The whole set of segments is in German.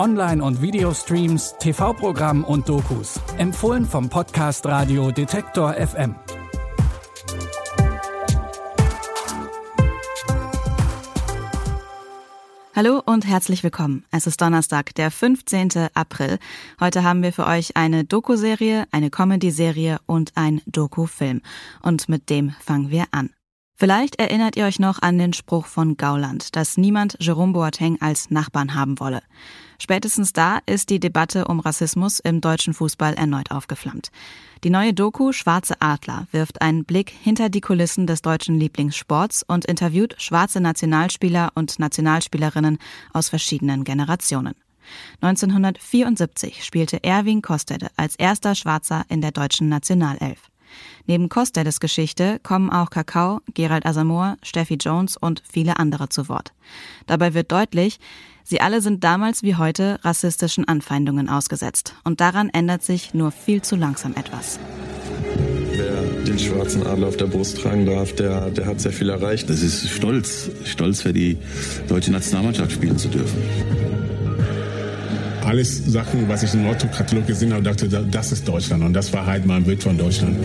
Online- und Videostreams, TV-Programm und Dokus. Empfohlen vom Podcast Radio Detektor FM. Hallo und herzlich willkommen. Es ist Donnerstag, der 15. April. Heute haben wir für euch eine Doku-Serie, eine Comedy-Serie und ein Doku-Film. Und mit dem fangen wir an. Vielleicht erinnert ihr euch noch an den Spruch von Gauland, dass niemand Jerome Boateng als Nachbarn haben wolle. Spätestens da ist die Debatte um Rassismus im deutschen Fußball erneut aufgeflammt. Die neue Doku Schwarze Adler wirft einen Blick hinter die Kulissen des deutschen Lieblingssports und interviewt schwarze Nationalspieler und Nationalspielerinnen aus verschiedenen Generationen. 1974 spielte Erwin Kostede als erster Schwarzer in der deutschen Nationalelf. Neben Kostedes Geschichte kommen auch Kakao, Gerald Asamoah, Steffi Jones und viele andere zu Wort. Dabei wird deutlich, sie alle sind damals wie heute rassistischen Anfeindungen ausgesetzt. Und daran ändert sich nur viel zu langsam etwas. Wer den schwarzen Adler auf der Brust tragen darf, der, der hat sehr viel erreicht. Das ist stolz, stolz für die deutsche Nationalmannschaft spielen zu dürfen alles Sachen, was ich im Otto-Katalog gesehen habe, dachte, das ist Deutschland. Und das war halt mein Bild von Deutschland.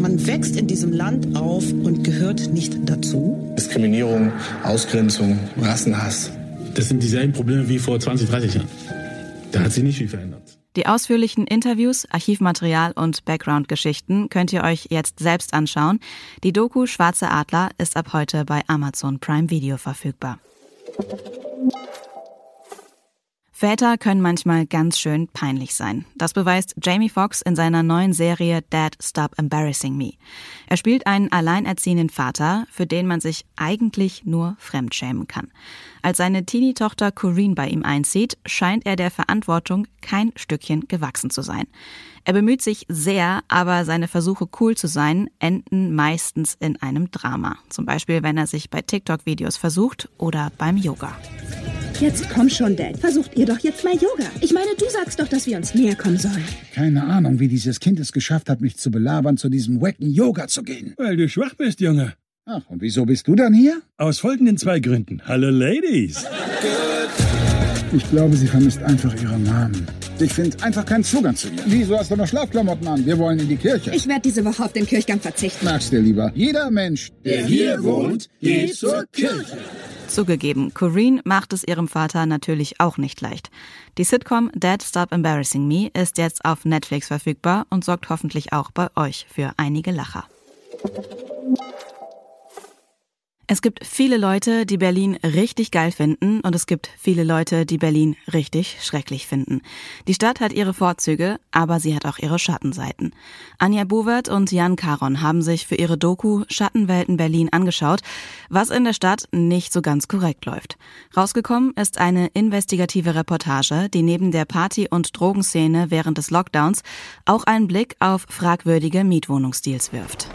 Man wächst in diesem Land auf und gehört nicht dazu. Diskriminierung, Ausgrenzung, Rassenhass. Das sind dieselben Probleme wie vor 20, 30 Jahren. Da hat sich nicht viel verändert. Die ausführlichen Interviews, Archivmaterial und Background-Geschichten könnt ihr euch jetzt selbst anschauen. Die Doku Schwarze Adler ist ab heute bei Amazon Prime Video verfügbar. Väter können manchmal ganz schön peinlich sein. Das beweist Jamie Foxx in seiner neuen Serie Dad Stop Embarrassing Me. Er spielt einen alleinerziehenden Vater, für den man sich eigentlich nur fremdschämen kann. Als seine Teenie-Tochter Corinne bei ihm einzieht, scheint er der Verantwortung kein Stückchen gewachsen zu sein. Er bemüht sich sehr, aber seine Versuche cool zu sein enden meistens in einem Drama. Zum Beispiel, wenn er sich bei TikTok-Videos versucht oder beim Yoga. Jetzt komm schon, Dad. Versucht ihr doch jetzt mal Yoga. Ich meine, du sagst doch, dass wir uns näher kommen sollen. Keine Ahnung, wie dieses Kind es geschafft hat, mich zu belabern, zu diesem wacken Yoga zu gehen. Weil du schwach bist, Junge. Ach, und wieso bist du dann hier? Aus folgenden zwei Gründen. Hallo, Ladies. Ich glaube, sie vermisst einfach ihren Namen. Ich finde einfach keinen Zugang zu ihr. Wieso hast du noch Schlafklamotten an? Wir wollen in die Kirche. Ich werde diese Woche auf den Kirchgang verzichten. Magst du lieber. Jeder Mensch, der hier wohnt, geht zur Kirche. Zugegeben, Corinne macht es ihrem Vater natürlich auch nicht leicht. Die Sitcom Dad Stop Embarrassing Me ist jetzt auf Netflix verfügbar und sorgt hoffentlich auch bei euch für einige Lacher. Es gibt viele Leute, die Berlin richtig geil finden und es gibt viele Leute, die Berlin richtig schrecklich finden. Die Stadt hat ihre Vorzüge, aber sie hat auch ihre Schattenseiten. Anja Buwert und Jan Karon haben sich für ihre Doku Schattenwelten Berlin angeschaut, was in der Stadt nicht so ganz korrekt läuft. Rausgekommen ist eine investigative Reportage, die neben der Party- und Drogenszene während des Lockdowns auch einen Blick auf fragwürdige Mietwohnungsdeals wirft.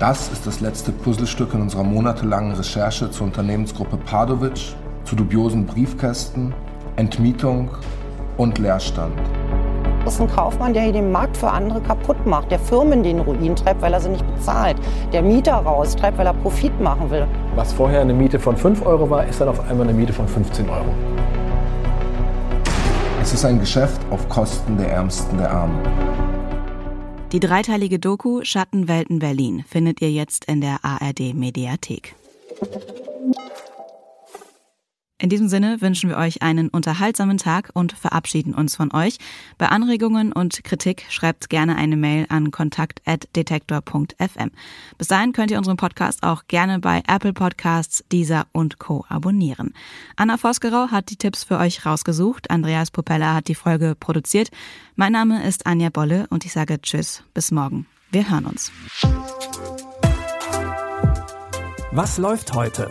Das ist das letzte Puzzlestück in unserer monatelangen Recherche zur Unternehmensgruppe Padovic, zu dubiosen Briefkästen, Entmietung und Leerstand. Das ist ein Kaufmann, der hier den Markt für andere kaputt macht, der Firmen den Ruin treibt, weil er sie nicht bezahlt, der Mieter raustreibt, weil er Profit machen will. Was vorher eine Miete von 5 Euro war, ist dann auf einmal eine Miete von 15 Euro. Es ist ein Geschäft auf Kosten der Ärmsten der Armen. Die dreiteilige Doku Schattenwelten Berlin findet ihr jetzt in der ARD Mediathek. In diesem Sinne wünschen wir euch einen unterhaltsamen Tag und verabschieden uns von euch. Bei Anregungen und Kritik schreibt gerne eine Mail an kontakt.detektor.fm. Bis dahin könnt ihr unseren Podcast auch gerne bei Apple Podcasts, Deezer und Co. abonnieren. Anna Vosgerau hat die Tipps für euch rausgesucht. Andreas Popella hat die Folge produziert. Mein Name ist Anja Bolle und ich sage Tschüss, bis morgen. Wir hören uns. Was läuft heute?